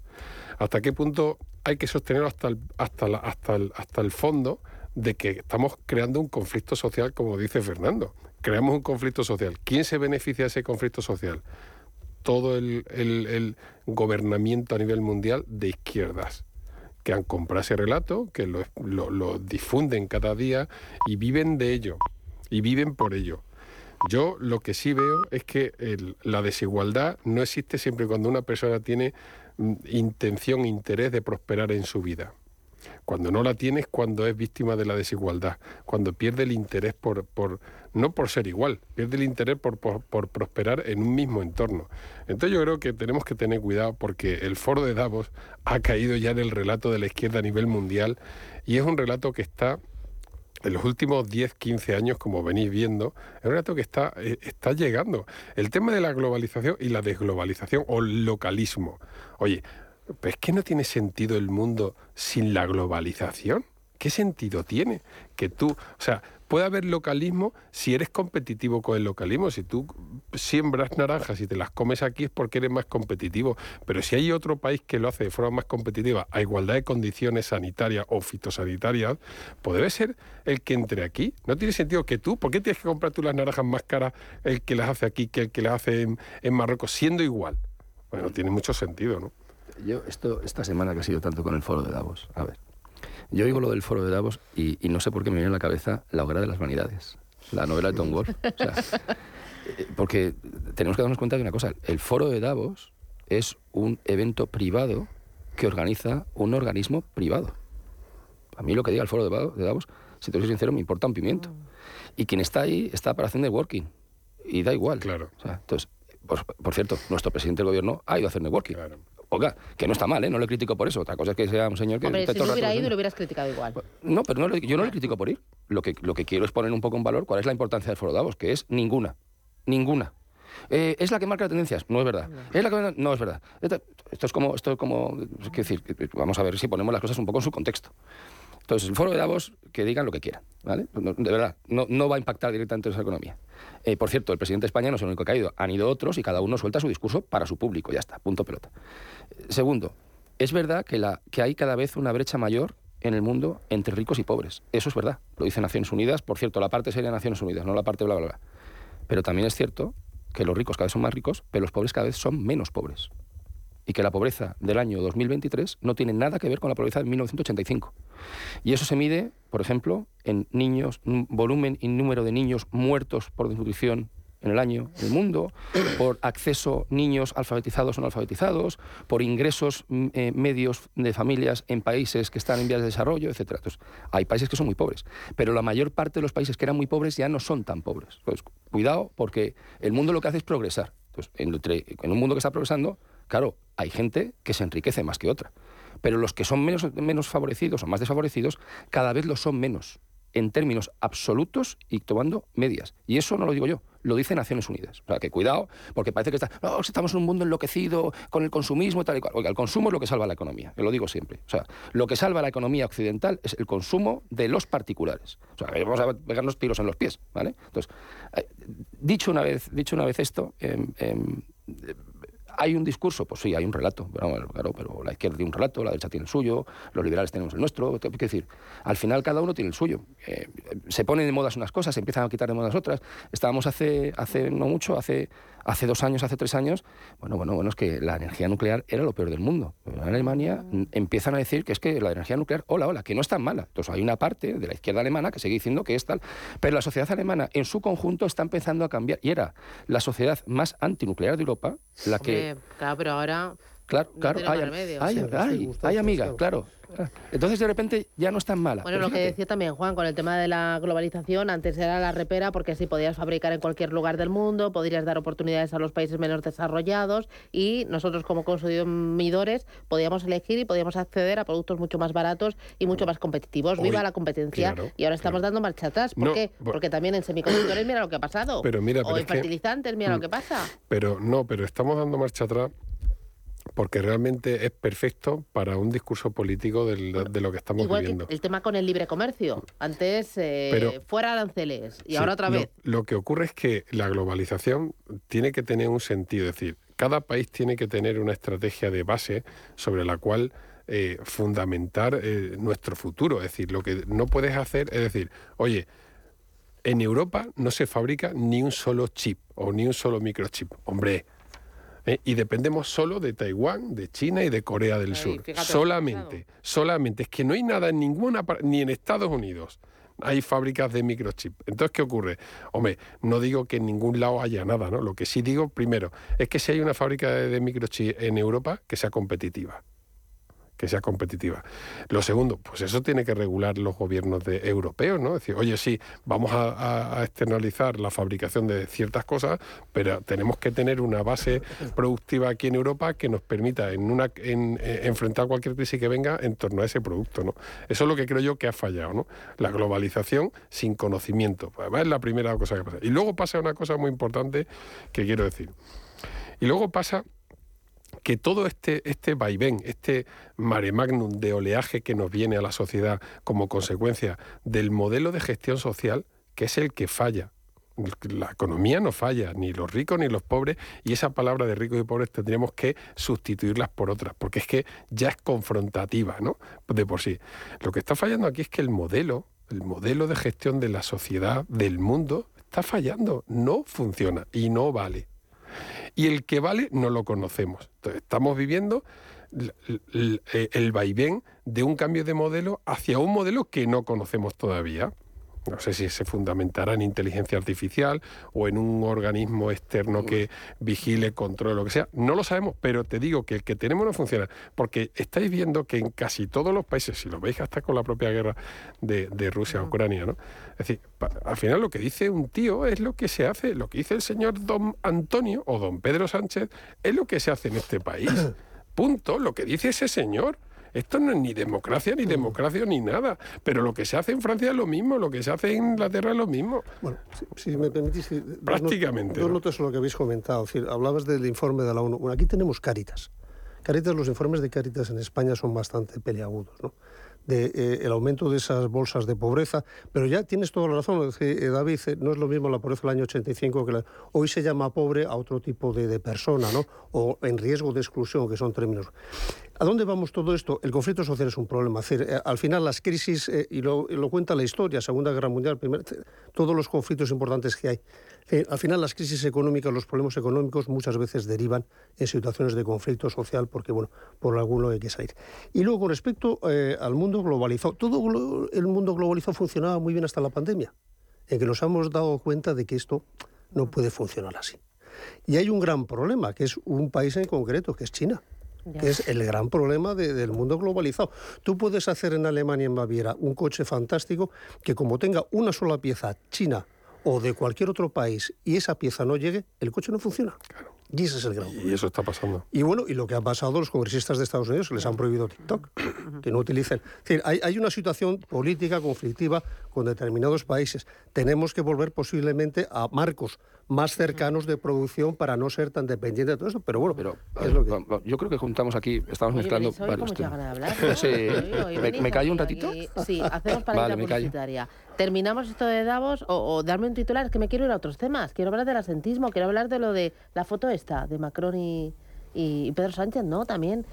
¿Hasta qué punto hay que sostenerlo hasta el, hasta, hasta, hasta el fondo de que estamos creando un conflicto social, como dice Fernando? Creamos un conflicto social. ¿Quién se beneficia de ese conflicto social? Todo el, gobernamiento a nivel mundial de izquierdas que han comprado ese relato, que lo, lo difunden cada día y viven de ello, y viven por ello. Yo lo que sí veo es que la desigualdad no existe siempre cuando una persona tiene mm, intención, interés de prosperar en su vida. Cuando no la tiene es cuando es víctima de la desigualdad, cuando pierde el interés por, no por ser igual, pierde el interés por, prosperar en un mismo entorno. Entonces yo creo que tenemos que tener cuidado porque el foro de Davos ha caído ya en el relato de la izquierda a nivel mundial y es un relato que está en los últimos 10, 15 años, como venís viendo, es un reto que está, eh, está llegando. El tema de la globalización y la desglobalización o el localismo. Oye, ¿es que no tiene sentido el mundo sin la globalización? ¿Qué sentido tiene? Que tú, o sea, puede haber localismo si eres competitivo con el localismo. Si tú siembras naranjas y te las comes aquí es porque eres más competitivo. Pero si hay otro país que lo hace de forma más competitiva, a igualdad de condiciones sanitarias o fitosanitarias, pues debe ser el que entre aquí. No tiene sentido que tú, ¿por qué tienes que comprar tú las naranjas más caras el que las hace aquí que el que las hace en, en Marruecos, siendo igual? Bueno, tiene mucho sentido, ¿no? Yo, esto, esta semana que ha sido tanto con el foro de Davos, a ver, yo oigo lo del foro de Davos y, no sé por qué me viene a la cabeza La hoguera de las vanidades, la novela de Tom Wolfe. Eh, porque tenemos que darnos cuenta de una cosa, el foro de Davos es un evento privado que organiza un organismo privado. A mí lo que diga el foro de Davos, si te soy sincero, me importa un pimiento. Y quien está ahí está para hacer networking. Y da igual. Claro. entonces, por, cierto, nuestro presidente del gobierno ha ido a hacer networking. Claro. Oiga, que no está mal, ¿eh? no le critico por eso. Otra cosa es que sea un señor que... Hombre, si no hubiera ido lo hubieras criticado igual. Pues, no, pero no, yo no le critico por ir. Lo que, lo que quiero es poner un poco en valor cuál es la importancia del Foro Davos, que es ninguna. Ninguna. Eh, ¿Es la que marca las tendencias? No es verdad. ¿Es la que... No es verdad. Esto, es como... Esto es como decir, vamos a ver si ponemos las cosas un poco en su contexto. Entonces, el foro de Davos, que digan lo que quieran, ¿vale? de verdad, no, no, va a impactar directamente en esa economía. Eh, por cierto, el presidente de España no es el único que ha ido, han ido otros y cada uno suelta su discurso para su público, ya está, punto pelota. Segundo, es verdad que, la, que hay cada vez una brecha mayor en el mundo entre ricos y pobres. Eso es verdad, lo dice Naciones Unidas, por cierto, la parte seria de Naciones Unidas, no la parte bla, bla, bla. Pero también es cierto que los ricos cada vez son más ricos, pero los pobres cada vez son menos pobres y que la pobreza del año 2023 no tiene nada que ver con la pobreza de 1985. Y eso se mide, por ejemplo, en niños, volumen y número de niños muertos por desnutrición en el año en el mundo, por acceso niños alfabetizados o no alfabetizados, por ingresos eh, medios de familias en países que están en vías de desarrollo, etc. Hay países que son muy pobres, pero la mayor parte de los países que eran muy pobres ya no son tan pobres. Entonces, cuidado, porque el mundo lo que hace es progresar. Entonces, en un mundo que está progresando, Claro, hay gente que se enriquece más que otra, pero los que son menos, favorecidos o más desfavorecidos cada vez lo son menos en términos absolutos y tomando medias. Y eso no lo digo yo, lo dice Naciones Unidas. O sea, que cuidado, porque parece que estamos en un mundo enloquecido con el consumismo y tal y cual. Oiga, el consumo es lo que salva la economía, yo lo digo siempre. O sea, lo que salva la economía occidental es el consumo de los particulares. O sea, vamos a pegarnos tiros en los pies, ¿vale? Entonces, eh, dicho una vez, dicho una vez esto, eh, ¿Hay un discurso? Pues sí, hay un relato. claro, pero la izquierda tiene un relato, la derecha tiene el suyo, los liberales tenemos el nuestro. ¿Qué decir? Al final cada uno tiene el suyo. Eh, se ponen de modas unas cosas, se empiezan a quitar de modas otras. Estábamos hace, hace no mucho, hace, hace dos años, hace tres años, bueno, bueno, bueno, es que la energía nuclear era lo peor del mundo. En Alemania mm. empiezan a decir que es que la energía nuclear, hola, hola, que no es tan mala. Entonces hay una parte de la izquierda alemana que sigue diciendo que es tal. Pero la sociedad alemana en su conjunto está empezando a cambiar. Y era la sociedad más antinuclear de Europa la que claro, pero ahora Claro, claro, hay, hay, hay, hay, amiga, claro. Entonces de repente ya no es tan mala. Bueno, lo que decía también Juan con el tema de la globalización, antes era la repera porque así podías fabricar en cualquier lugar del mundo, podrías dar oportunidades a los países menos desarrollados y nosotros como consumidores podíamos elegir y podíamos acceder a productos mucho más baratos y mucho más competitivos. Viva la competencia y ahora estamos dando marcha atrás. ¿Por qué? Porque también en semiconductores mira lo que ha pasado. Pero mira, o en fertilizantes mira lo que pasa. Pero no, pero estamos dando marcha atrás porque realmente es perfecto para un discurso político de lo que estamos igual viviendo. Que el tema con el libre comercio. Antes eh, fuera aranceles y ahora otra vez. Lo, que ocurre es que la globalización tiene que tener un sentido, es decir, cada país tiene que tener una estrategia de base sobre la cual eh, fundamentar eh, nuestro futuro. Es decir, lo que no puedes hacer es decir, oye, en Europa no se fabrica ni un solo chip o ni un solo microchip. Hombre, ¿eh? y dependemos solo de Taiwán, de China y de Corea del Sur. Solamente, solamente. Es que no hay nada en ninguna ni en Estados Unidos hay fábricas de microchip. Entonces, ¿qué ocurre? Hombre, no digo que en ningún lado haya nada, ¿no? Lo que sí digo, primero, es que si hay una fábrica de microchip en Europa, que sea competitiva que sea competitiva. Lo segundo, pues eso tiene que regular los gobiernos de, europeos, ¿no? Es decir, oye, sí, vamos a, externalizar la fabricación de ciertas cosas, pero tenemos que tener una base productiva aquí en Europa que nos permita en una, en, eh, enfrentar cualquier crisis que venga en torno a ese producto, ¿no? Eso es lo que creo yo que ha fallado, ¿no? La globalización sin conocimiento. Además, es la primera cosa que pasa. Y luego pasa una cosa muy importante que quiero decir. Y luego pasa que todo este, este vaivén, este mare magnum de oleaje que nos viene a la sociedad como consecuencia del modelo de gestión social, que es el que falla. La economía no falla, ni los ricos ni los pobres, y esa palabra de ricos y pobres tendríamos que sustituirlas por otras, porque es que ya es confrontativa, ¿no? De por sí. Lo que está fallando aquí es que el modelo, el modelo de gestión de la sociedad, del mundo, está fallando, no funciona y no vale y el que vale no lo conocemos. Entonces, estamos viviendo el vaivén de un cambio de modelo hacia un modelo que no conocemos todavía. No sé si se fundamentará en inteligencia artificial o en un organismo externo que vigile, controle, lo que sea. No lo sabemos, pero te digo que el que tenemos no funciona. Porque estáis viendo que en casi todos los países, si lo veis hasta con la propia guerra de, Rusia a Ucrania, ¿no? Es decir, al final lo que dice un tío es lo que se hace. Lo que dice el señor don Antonio o don Pedro Sánchez es lo que se hace en este país. Punto. Lo que dice ese señor. Esto no es ni democracia, ni democracia, ni nada. Pero lo que se hace en Francia es lo mismo, lo que se hace en Inglaterra es lo mismo. Bueno, si, me permitís... Prácticamente. Dos, notas lo que habéis comentado. hablabas del informe de la ONU. Bueno, aquí tenemos Caritas. Caritas, los informes de Caritas en España son bastante peleagudos, ¿no? De, eh, aumento de esas bolsas de pobreza, pero ya tienes toda la razón, eh, David, eh, no es lo mismo la pobreza del año 85 que hoy se llama pobre a otro tipo de, persona, ¿no? o en riesgo de exclusión, que son términos. ¿A dónde vamos todo esto? El conflicto social es un problema. Eh, al final las crisis, y lo, cuenta la historia, Segunda Guerra Mundial, todos los conflictos importantes que hay. Al final las crisis económicas, los problemas económicos muchas veces derivan en situaciones de conflicto social porque, bueno, por alguno hay que salir. Y luego, con respecto eh, al mundo globalizado, todo el mundo globalizado funcionaba muy bien hasta la pandemia, en que nos hemos dado cuenta de que esto no puede funcionar así. Y hay un gran problema, que es un país en concreto, que es China es el gran problema del mundo globalizado. Tú puedes hacer en Alemania, en Baviera, un coche fantástico que como tenga una sola pieza china o de cualquier otro país y esa pieza no llegue, el coche no funciona. Y ese es el gran Y eso está pasando. Y bueno, y lo que ha pasado a los congresistas de Estados Unidos, les han prohibido TikTok, que no utilicen. Es decir, hay, hay, una situación política conflictiva con determinados países. Tenemos que volver posiblemente a marcos más cercanos de producción para no ser tan dependientes de todo esto. Pero bueno, pero, es lo que... yo creo que juntamos aquí, estamos mezclando varios temas. Sí, ¿Me, callo un ratito? Sí, hacemos para vale, publicitaria. Terminamos esto de Davos o, darme un titular, que me quiero ir a otros temas. Quiero hablar del asentismo, quiero hablar de lo de la foto esta, de Macron y, y Pedro Sánchez, ¿no? También.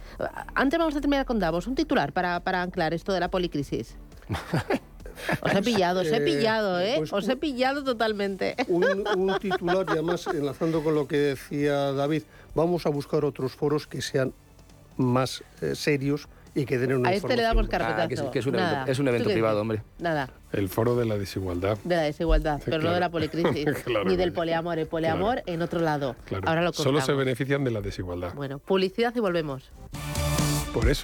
Antes vamos a terminar con Davos. Un titular para, para anclar esto de la policrisis. Os he pillado, os he eh, pillado, ¿eh? Pues os he pillado totalmente. Un, titular, y además enlazando con lo que decía David, vamos a buscar otros foros que sean más eh, serios y que den una A este le damos carpetazo. Ah, que, es, que es un Nada. evento, es un ¿Tú evento privado, hombre. Nada, El foro de la desigualdad. de la desigualdad, pero no de la policrisis, Claro, ni del poliamor. El poliamor en otro lado. Claro. Ahora lo Solo contamos. se benefician de la desigualdad. Bueno, publicidad y volvemos. Por eso.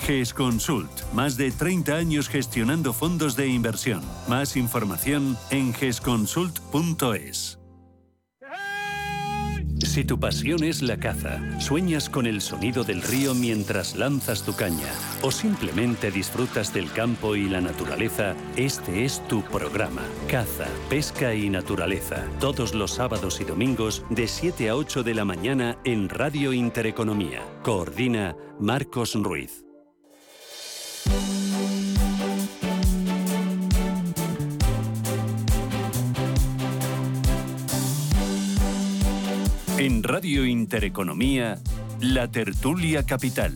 GES Consult. Más de 30 años gestionando fondos de inversión. Más información en gesconsult.es. Si tu pasión es la caza, sueñas con el sonido del río mientras lanzas tu caña o simplemente disfrutas del campo y la naturaleza, este es tu programa. Caza, pesca y naturaleza. Todos los sábados y domingos de 7 a 8 de la mañana en Radio Intereconomía. Coordina Marcos Ruiz. En Radio Intereconomía, La Tertulia Capital.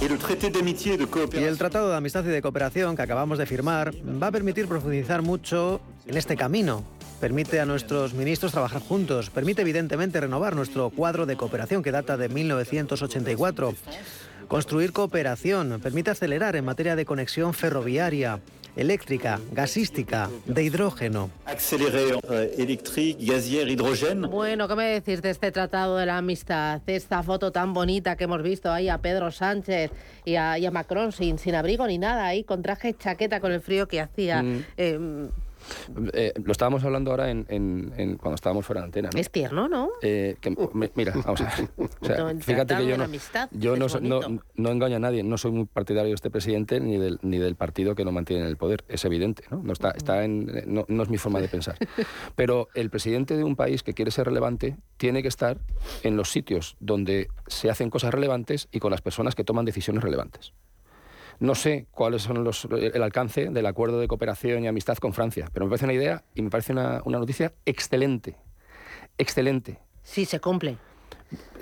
Y el Tratado de Amistad y de Cooperación que acabamos de firmar va a permitir profundizar mucho en este camino. Permite a nuestros ministros trabajar juntos, permite evidentemente renovar nuestro cuadro de cooperación que data de 1984, construir cooperación, permite acelerar en materia de conexión ferroviaria, eléctrica, gasística, de hidrógeno. Bueno, ¿qué me decís de este tratado de la amistad? Esta foto tan bonita que hemos visto ahí a Pedro Sánchez y a, y a Macron sin, sin abrigo ni nada, ahí con traje y chaqueta con el frío que hacía. Mm. Eh, Eh, lo estábamos hablando ahora en, en- en- cuando estábamos fuera de antena. ¿no? es tierno, ¿no? Eh, que- mira, vamos a ver. O sea, No, el fíjate que yo no, yo no, no, no engaño a nadie. No soy muy partidario de este presidente ni del, ni del partido que lo mantiene en el poder. Es evidente, ¿no? No, está, está en, no, no es mi forma de pensar. Pero el presidente de un país que quiere ser relevante tiene que estar en los sitios donde se hacen cosas relevantes y con las personas que toman decisiones relevantes. No sé cuáles son los, el alcance del acuerdo de cooperación y amistad con Francia, pero me parece una idea y me parece una, una noticia excelente. Excelente. Sí, se cumple.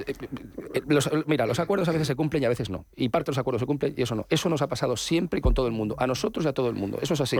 Eh, los- mira, los acuerdos a veces se cumplen y a veces no. Y parte de los acuerdos se cumplen y eso no. Eso nos ha pasado siempre y con todo el mundo. A nosotros y a todo el mundo. Eso es así.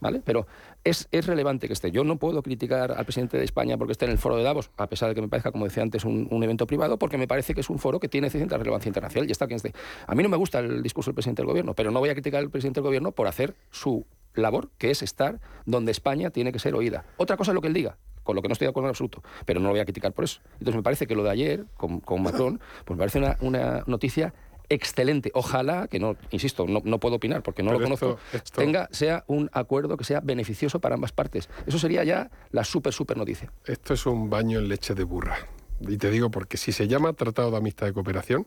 ¿Vale? Pero es, es relevante que esté. Yo no puedo criticar al presidente de España porque esté en el foro de Davos, a pesar de que me parezca, como decía antes, un, un evento privado, porque me parece que es un foro que tiene cierta relevancia internacional y está quien esté. A mí no me gusta el discurso del presidente del gobierno, pero no voy a criticar al presidente del gobierno por hacer su labor, que es estar donde España tiene que ser oída. Otra cosa es lo que él diga, con lo que no estoy de acuerdo en absoluto, pero no lo voy a criticar por eso. Entonces me parece que lo de ayer con, con Macron, pues me parece una, una noticia excelente. Ojalá, que no, insisto, no, no puedo opinar porque no lo conozco, esto- esto- tenga, sea un acuerdo que sea beneficioso para ambas partes. Eso sería ya la súper, súper noticia. Esto es un baño en leche de burra. Y te digo porque si se llama Tratado de Amistad y Cooperación,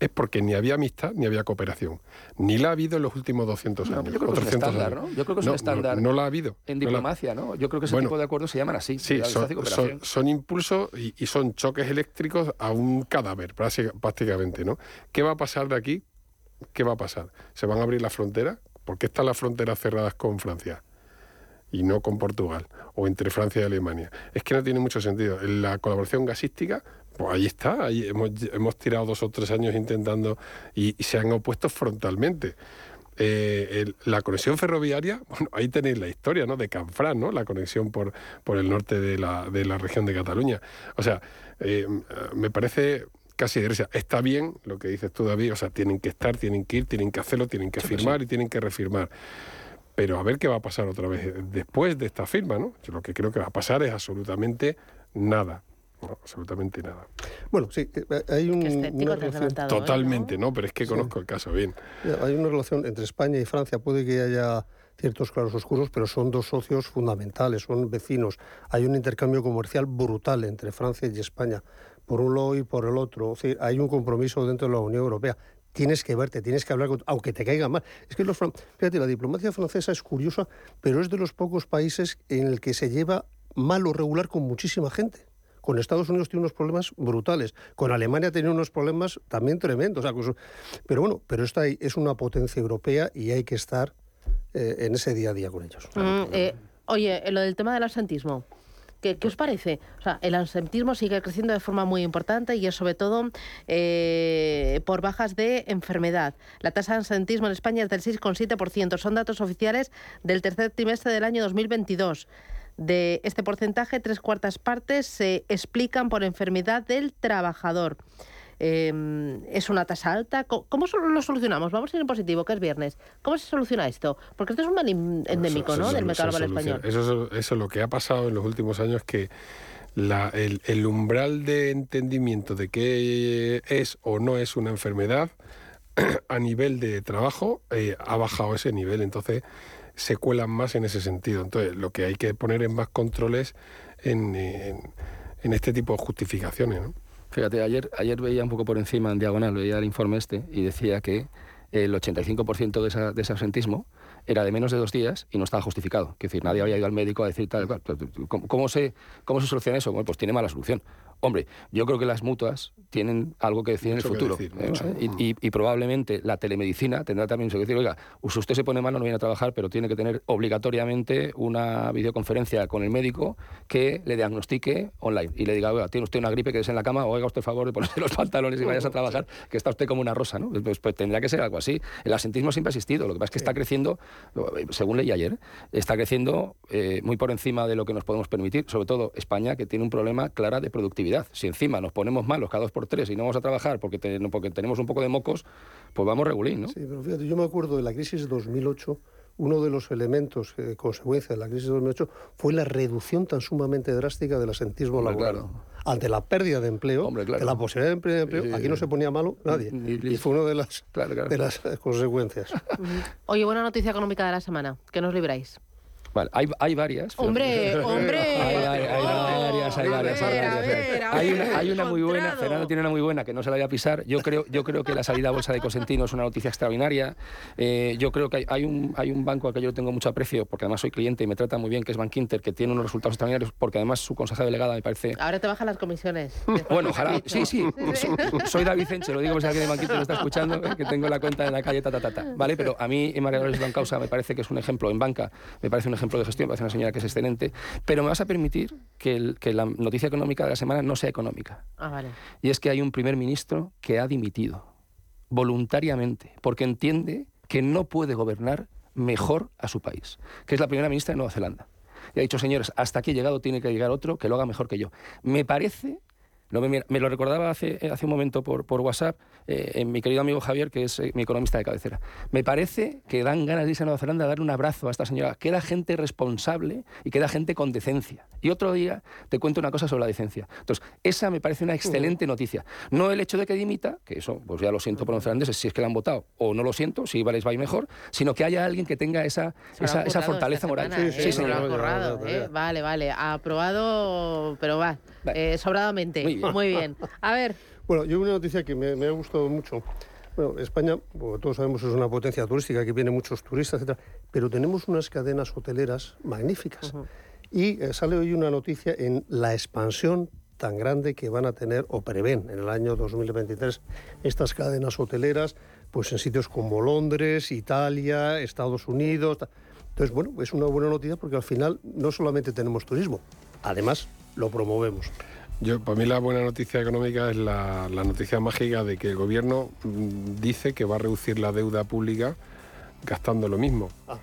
es porque ni había amistad ni había cooperación. Ni la ha habido en los últimos 200 No, años. yo creo que es un 300 estándar. ¿no? Yo creo que es un estándar No, la ha habido. En diplomacia, ¿no? Yo creo que ese Bueno, tipo de acuerdos se llaman así. Sí, son, son- son impulsos y, y son choques eléctricos a un cadáver, práctica- prácticamente, ¿no? ¿Qué va a pasar de aquí? ¿Qué va a pasar? ¿Se van a abrir las fronteras? ¿Por qué están las fronteras cerradas con Francia? Y no con Portugal, o entre Francia y Alemania. Es que no tiene mucho sentido. En la colaboración gasística, pues ahí está, ahí hemos, hemos tirado dos o tres años intentando y, y se han opuesto frontalmente. Eh, la conexión ferroviaria, bueno, ahí tenéis la historia, ¿no? De Canfrán, ¿no? La conexión por, por el norte de la, de la región de Cataluña. O sea, eh, me parece casi de Está bien lo que dices tú, David, o sea, tienen que estar, tienen que ir, tienen que hacerlo, tienen que firmar y tienen que refirmar. Pero a ver qué va a pasar otra vez después de esta firma, ¿no? Yo lo que creo que va a pasar es absolutamente nada. absolutamente nada. Bueno, sí, eh, hay un, una relación ¿eh? totalmente, ¿no? Pero es que conozco el caso bien. Hay una relación entre España y Francia, puede que haya ciertos claros oscuros, pero son dos socios fundamentales, son vecinos. Hay un intercambio comercial brutal entre Francia y España por un lado y por el otro. hay un compromiso dentro de la Unión Europea. Tienes que verte, tienes que hablar, aunque te caiga mal. Es que los, fíjate, la diplomacia francesa es curiosa, pero es de los pocos países en el que se lleva mal o regular con muchísima gente. Con Estados Unidos tiene unos problemas brutales. Con Alemania tiene unos problemas también tremendos. pero bueno, pero esta es una potencia europea y hay que estar eh, en ese día a día con ellos. Mm, eh, oye, lo del tema del asentismo. ¿Qué, os parece? O sea, el absentismo sigue creciendo de forma muy importante y es sobre todo eh, por bajas de enfermedad. La tasa de absentismo en España es del 6,7%. Son datos oficiales del tercer trimestre del año 2022. De este porcentaje, tres cuartas partes se explican por enfermedad del trabajador. Em, es una tasa alta. ¿Cómo, lo solucionamos? Vamos a ir en positivo, que es viernes. ¿Cómo se soluciona esto? Porque esto es un mal endémico, ¿no? Del mercado español. Eso, eso, lo que ha pasado en los últimos años que el, umbral de entendimiento de qué es o no es una enfermedad a nivel de trabajo eh, ha bajado ese nivel. Entonces se cuelan más en ese sentido. Entonces lo que hay que poner es más controles en, en, en este tipo de justificaciones. ¿no? Fíjate, ayer, ayer veía un poco por encima, en diagonal, veía el informe este y decía que el 85% de, ese absentismo era de menos de dos días y no estaba justificado. Es decir, nadie había ido al médico a decir tal cual. ¿Cómo, se, ¿Cómo se soluciona eso? Bueno, pues tiene mala solución. Hombre, yo creo que las mutuas tienen algo que decir en el futuro. ¿eh? y, probablemente la telemedicina tendrá también que decir, oiga, usted se pone malo, no viene a trabajar, pero tiene que tener obligatoriamente una videoconferencia con el médico que le diagnostique online y le diga, oiga, tiene usted una gripe que es en la cama, oiga usted favor de ponerse los pantalones y vayas a trabajar, que está usted como una rosa, ¿no? Pues, pues, tendría que ser algo así. El asentismo siempre ha existido, lo que pasa es que está creciendo, según leí ayer, está creciendo eh, muy por encima de lo que nos podemos permitir, sobre todo España, que tiene un problema clara de productividad. Si encima nos ponemos malos cada dos por tres y no vamos a trabajar porque, porque tenemos un poco de mocos, pues vamos regulín, ¿no? Sí, pero fíjate, yo me acuerdo de la crisis de 2008 uno de los elementos, eh, consecuencia de la crisis de 2008, fue la reducción tan sumamente drástica del asentismo laboral. Ante la pérdida de empleo, de la posibilidad de empleo, aquí no se ponía malo nadie. y fue una de las, de las consecuencias. Oye, buena noticia económica de la semana. ¿Qué nos libráis? Vale, hay, hay varias. Hombre, hombre. Hay, varias, hay varias, hay una, hay una muy buena, Fernando tiene una muy buena que no se la voy a pisar. Yo creo, yo creo que la salida a bolsa de Cosentino es una noticia extraordinaria. Eh, yo creo que hay, un, hay un banco al que yo tengo mucho aprecio, porque además soy cliente y me trata muy bien, que es Bankinter, que tiene unos resultados extraordinarios, porque además su consejera delegada me parece... Ahora te bajan las comisiones. bueno, ojalá. Sí, sí. Soy David Enche, lo digo por si alguien de Bankinter me está escuchando, que tengo la cuenta en la calle, ta, ta, ta, ¿Vale? Pero a mí, María Dolores Causa me parece que es un ejemplo en banca, me parece un ejemplo ejemplo de gestión, parece una señora que es excelente, pero me vas a permitir que, la noticia económica de la semana no sea económica. Ah, vale. Y es que hay un primer ministro que ha dimitido voluntariamente, porque entiende que no puede gobernar mejor a su país, que es la primera ministra de Nueva Zelanda. Y ha dicho, señores, hasta aquí he llegado, tiene que llegar otro que lo haga mejor que yo. Me parece me, lo recordaba hace, hace un momento por, por WhatsApp eh, en mi querido amigo Javier, que es eh, mi economista de cabecera. Me parece que dan ganas de irse a Nueva Zelanda a dar un abrazo a esta señora. Queda gente responsable y queda gente con decencia. Y otro día te cuento una cosa sobre la decencia. Entonces, esa me parece una excelente noticia. No el hecho de que dimita, que eso, pues ya lo siento por los neozelandeses, si es que la han votado, o no lo siento, si les va a ir mejor, sino que haya alguien que tenga esa, esa, fortaleza moral. sí, sí, Vale, vale. Aprobado, pero va, sobradamente. Muy bien. A ver. Bueno, yo una noticia que me, ha gustado mucho. Bueno, España, como todos sabemos, es una potencia turística que viene muchos turistas, etcétera, pero tenemos unas cadenas hoteleras magníficas. Y eh, sale hoy una noticia en la expansión tan grande que van a tener o prevén en el año 2023 estas cadenas hoteleras, pues en sitios como Londres, Italia, Estados Unidos. Entonces, bueno, es una buena noticia porque al final no solamente tenemos turismo, además lo promovemos. Yo, para mí la buena noticia económica es la, noticia mágica de que el gobierno mm, dice que va a reducir la deuda pública gastando lo mismo. Ah.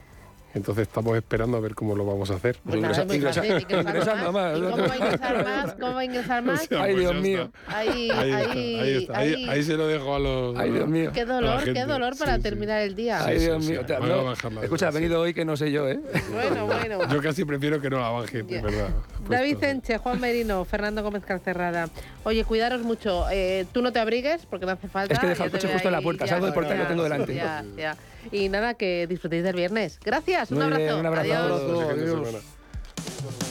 Entonces estamos esperando a ver cómo lo vamos a hacer. Pues nada, es muy fácil, ingresar más. ¿Y cómo va a ingresar más? ¿Cómo va a ingresar más? O sea, Ay, pues Dios mío. Ahí, Ahí, está, ahí, está, ahí, ahí- ahí se lo dejo a los. Ay, Dios mío. Qué dolor, qué dolor para Sí, sí. terminar el día. Ay, sí, Dios sí, mío. Te- no, escucha, ha venido hoy que no sé yo, ¿eh? Bueno, bueno. Yo casi prefiero que no la baje, de verdad. David. Enche, Juan Merino, Fernando Gómez Calcerrada. Oye, cuidaros mucho. Eh, tú no te abrigues porque no hace falta. Es que Ya el coche justo en la puerta. Salgo del portal y lo ya, tengo delante. Ya, ya. Y nada, que disfrutéis del viernes. Gracias, un Muy abrazo. bien, un abrazo. Adiós. Adiós.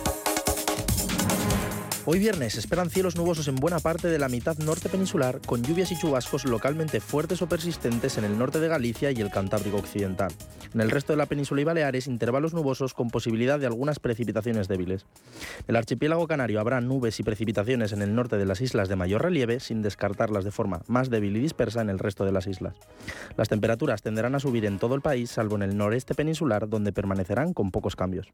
Hoy viernes esperan cielos nubosos en buena parte de la mitad norte peninsular, con lluvias y chubascos localmente fuertes o persistentes en el norte de Galicia y el Cantábrico Occidental. En el resto de la península y Baleares, intervalos nubosos con posibilidad de algunas precipitaciones débiles. El archipiélago canario habrá nubes y precipitaciones en el norte de las islas de mayor relieve, sin descartarlas de forma más débil y dispersa en el resto de las islas. Las temperaturas tenderán a subir en todo el país, salvo en el noreste peninsular, donde permanecerán con pocos cambios.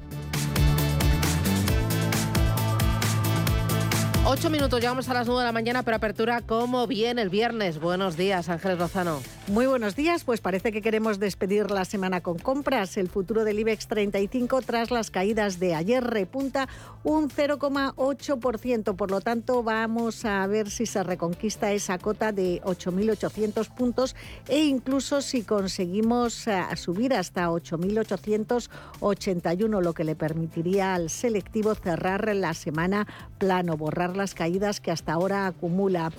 Ocho minutos, llegamos a las nueve de la mañana, pero apertura como viene el viernes. Buenos días, Ángeles Lozano. Muy buenos días, pues parece que queremos despedir la semana con compras. El futuro del IBEX 35 tras las caídas de ayer repunta un 0,8%, por lo tanto vamos a ver si se reconquista esa cota de 8.800 puntos e incluso si conseguimos eh, subir hasta 8.881, lo que le permitiría al selectivo cerrar la semana plano, borrar las caídas que hasta ahora acumula.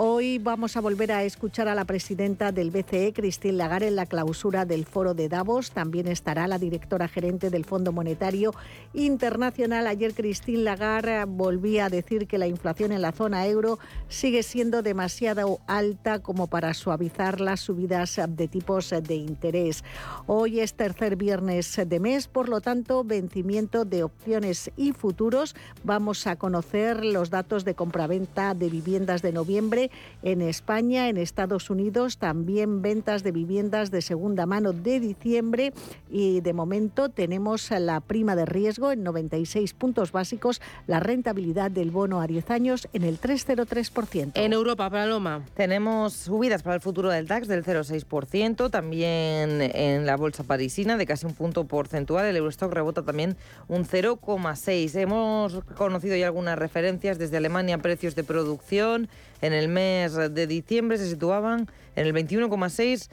Hoy vamos a volver a escuchar a la presidenta del BCE, Christine Lagarde, en la clausura del foro de Davos. También estará la directora gerente del Fondo Monetario Internacional. Ayer Christine Lagarde volvía a decir que la inflación en la zona euro sigue siendo demasiado alta como para suavizar las subidas de tipos de interés. Hoy es tercer viernes de mes, por lo tanto, vencimiento de opciones y futuros. Vamos a conocer los datos de compraventa de viviendas de noviembre en España, en Estados Unidos, también ventas de viviendas de segunda mano de diciembre y de momento tenemos la prima de riesgo en 96 puntos básicos, la rentabilidad del bono a 10 años en el 3,03%. En Europa, Paloma. Tenemos subidas para el futuro del DAX del 0,6%, también en la bolsa parisina de casi un punto porcentual, el Eurostock rebota también un 0,6. Hemos conocido ya algunas referencias desde Alemania, precios de producción en el mes de diciembre se situaban en el 21,6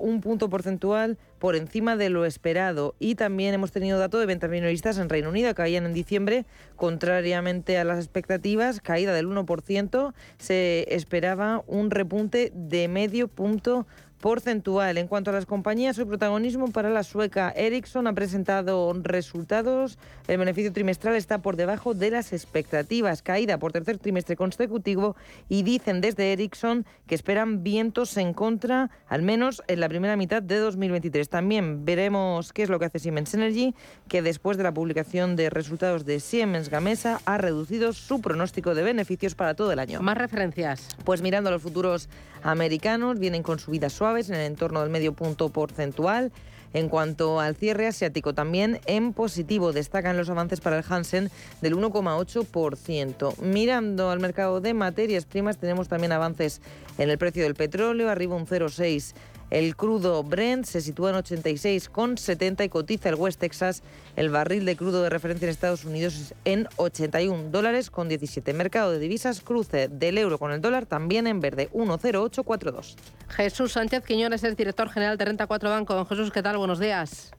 un punto porcentual por encima de lo esperado. Y también hemos tenido dato de ventas minoristas en Reino Unido, que caían en diciembre, contrariamente a las expectativas, caída del 1%, se esperaba un repunte de medio punto porcentual. En cuanto a las compañías, su protagonismo para la sueca Ericsson ha presentado resultados. El beneficio trimestral está por debajo de las expectativas, caída por tercer trimestre consecutivo y dicen desde Ericsson que esperan vientos en contra, al menos en la primera mitad de 2023. También veremos qué es lo que hace Siemens Energy, que después de la publicación de resultados de Siemens Gamesa ha reducido su pronóstico de beneficios para todo el año. Más referencias. Pues mirando a los futuros americanos, vienen con subidas suaves en el entorno del medio punto porcentual. En cuanto al cierre asiático, también en positivo destacan los avances para el Hansen del 1,8%. Mirando al mercado de materias primas, tenemos también avances en el precio del petróleo, arriba un 0,6%. El crudo Brent se sitúa en 86,70 y cotiza el West Texas. El barril de crudo de referencia en Estados Unidos en 81 dólares con 17. Mercado de divisas, cruce del euro con el dólar también en verde, 10842. Jesús Sánchez Quiñones es director general de Renta 4 Banco. Don Jesús, ¿qué tal? Buenos días.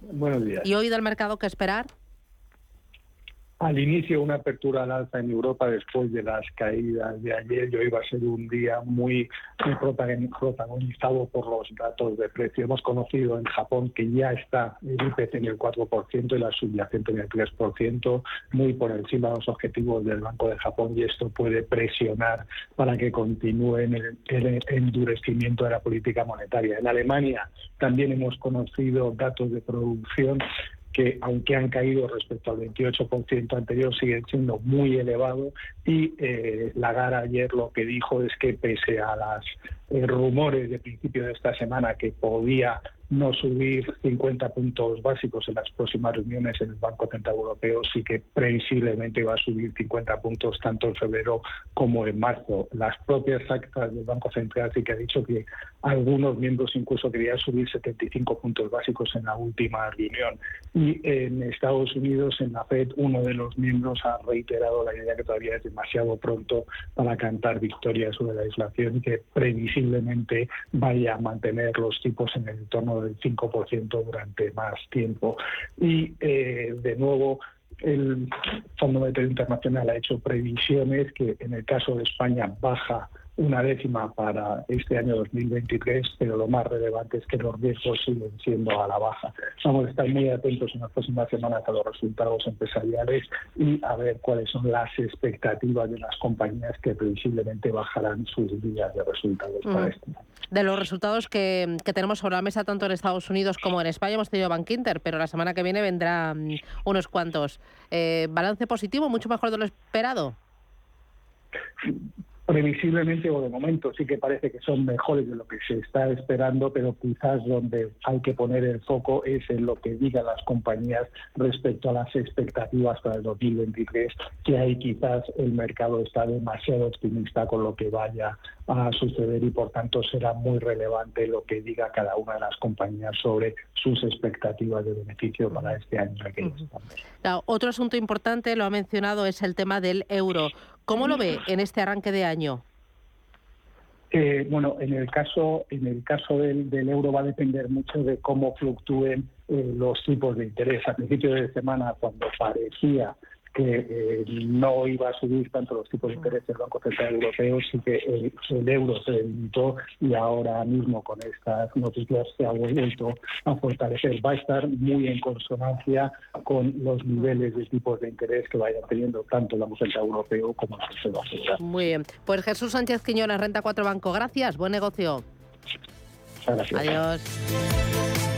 Buenos días. ¿Y hoy del mercado qué esperar? Al inicio una apertura al alza en Europa después de las caídas de ayer. Yo iba a ser un día muy, protagonizado por los datos de precio. Hemos conocido en Japón que ya está el IPC en el 4% y la subyacente en el 3%, muy por encima de los objetivos del Banco de Japón y esto puede presionar para que continúe el, el endurecimiento de la política monetaria. En Alemania también hemos conocido datos de producción que aunque han caído respecto al 28% anterior, siguen siendo muy elevados. Y eh, Lagarde ayer lo que dijo es que pese a los eh, rumores de principio de esta semana que podía no subir 50 puntos básicos en las próximas reuniones en el Banco Central Europeo, sí que previsiblemente va a subir 50 puntos tanto en febrero como en marzo. Las propias actas del Banco Central sí que ha dicho que algunos miembros incluso querían subir 75 puntos básicos en la última reunión. Y en Estados Unidos, en la FED, uno de los miembros ha reiterado la idea que todavía es demasiado pronto para cantar victoria sobre la inflación y que previsiblemente vaya a mantener los tipos en el entorno del 5% durante más tiempo. Y eh, de nuevo, el Fondo Monetario Internacional ha hecho previsiones que en el caso de España baja una décima para este año 2023, pero lo más relevante es que los riesgos siguen siendo a la baja. Vamos a estar muy atentos en las próximas semanas a los resultados empresariales y a ver cuáles son las expectativas de las compañías que previsiblemente bajarán sus días de resultados para mm. este año. De los resultados que, tenemos sobre la mesa tanto en Estados Unidos como en España hemos tenido Bank Inter, pero la semana que viene vendrán unos cuantos. Eh, ¿Balance positivo, mucho mejor de lo esperado? Previsiblemente o de momento sí que parece que son mejores de lo que se está esperando, pero quizás donde hay que poner el foco es en lo que digan las compañías respecto a las expectativas para el 2023, que ahí quizás el mercado está demasiado optimista con lo que vaya a suceder y por tanto será muy relevante lo que diga cada una de las compañías sobre sus expectativas de beneficio para este año otro asunto importante, lo ha mencionado, es el tema del euro. ¿Cómo lo ve en este arranque de año? Eh, bueno, en el caso, en el caso del, euro va a depender mucho de cómo fluctúen eh, los tipos de interés. A principio de semana, cuando parecía que eh, no iba a subir tanto los tipos de interés del Banco Central Europeo, sí que el, euro se debilitó y ahora mismo con estas noticias se ha vuelto a fortalecer. Va a estar muy en consonancia con los niveles de tipos de interés que vayan teniendo tanto el Banco Central Europeo como la Reserva Federal. Muy bien. Pues Jesús Sánchez Quiñones, Renta 4 Banco. Gracias. Buen negocio. gracias. Adiós.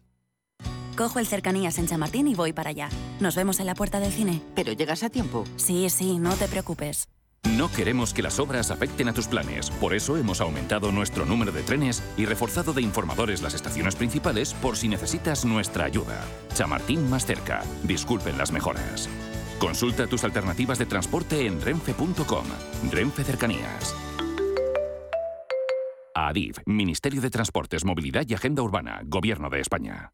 Cojo el cercanías en Chamartín y voy para allá. Nos vemos en la puerta del cine. ¿Pero llegas a tiempo? Sí, sí, no te preocupes. No queremos que las obras afecten a tus planes. Por eso hemos aumentado nuestro número de trenes y reforzado de informadores las estaciones principales por si necesitas nuestra ayuda. Chamartín más cerca. Disculpen las mejoras. Consulta tus alternativas de transporte en renfe.com. Renfe Cercanías. ADIF, Ministerio de Transportes, Movilidad y Agenda Urbana, Gobierno de España.